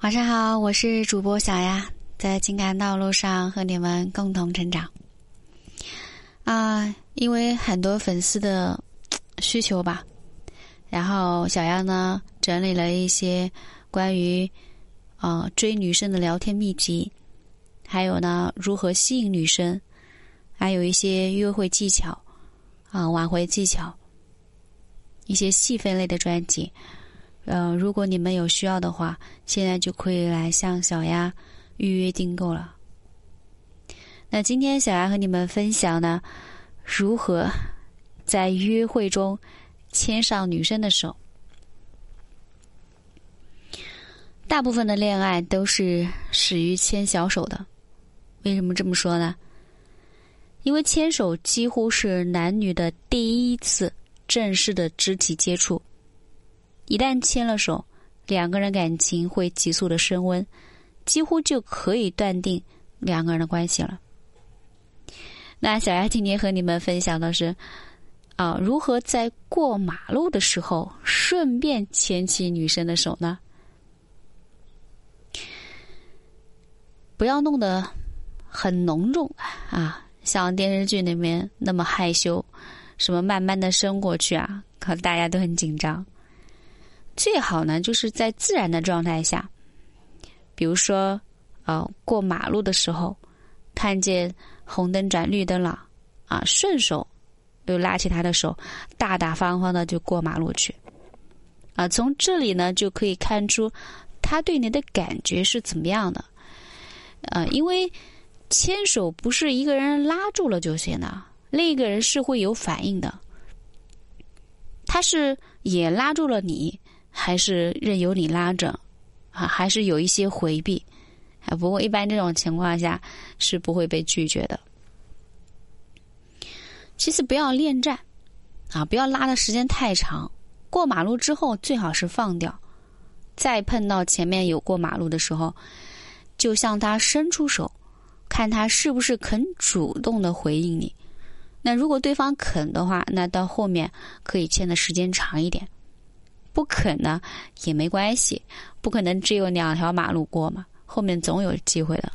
晚上好，我是主播小丫，在情感道路上和你们共同成长。啊，因为很多粉丝的需求吧，然后小丫呢整理了一些关于啊追女生的聊天秘籍，还有呢如何吸引女生，还有一些约会技巧啊挽回技巧，一些细分类的专辑。呃，如果你们有需要的话，现在就可以来向小丫预约订购了。那今天小丫和你们分享呢，如何在约会中牵上女生的手。大部分的恋爱都是始于牵小手的，为什么这么说呢？因为牵手几乎是男女的第一次正式的肢体接触。一旦牵了手，两个人感情会急速的升温，几乎就可以断定两个人的关系了。那小丫今天和你们分享的是，啊，如何在过马路的时候顺便牵起女生的手呢？不要弄得很浓重啊，像电视剧里面那么害羞，什么慢慢的伸过去啊，可大家都很紧张。最好呢，就是在自然的状态下，比如说，呃，过马路的时候，看见红灯转绿灯了，啊，顺手又拉起他的手，大大方方的就过马路去，啊，从这里呢就可以看出他对你的感觉是怎么样的，呃，因为牵手不是一个人拉住了就行的，另一个人是会有反应的，他是也拉住了你。还是任由你拉着，啊，还是有一些回避，啊，不过一般这种情况下是不会被拒绝的。其次，不要恋战，啊，不要拉的时间太长。过马路之后，最好是放掉，再碰到前面有过马路的时候，就向他伸出手，看他是不是肯主动的回应你。那如果对方肯的话，那到后面可以牵的时间长一点。不肯呢也没关系，不可能只有两条马路过嘛，后面总有机会的。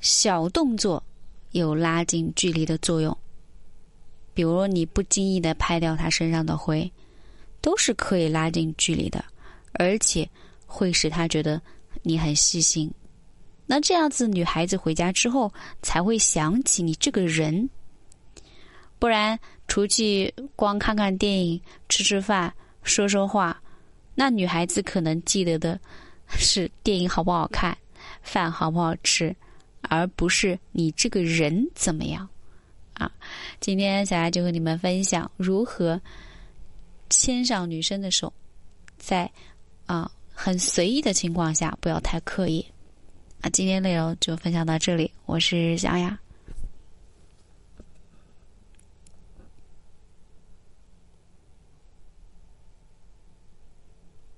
小动作有拉近距离的作用，比如你不经意的拍掉他身上的灰，都是可以拉近距离的，而且会使他觉得你很细心。那这样子，女孩子回家之后才会想起你这个人。不然出去光看看电影、吃吃饭、说说话，那女孩子可能记得的是电影好不好看、饭好不好吃，而不是你这个人怎么样啊！今天小丫就和你们分享如何牵上女生的手，在啊很随意的情况下，不要太刻意啊！今天内容就分享到这里，我是小雅。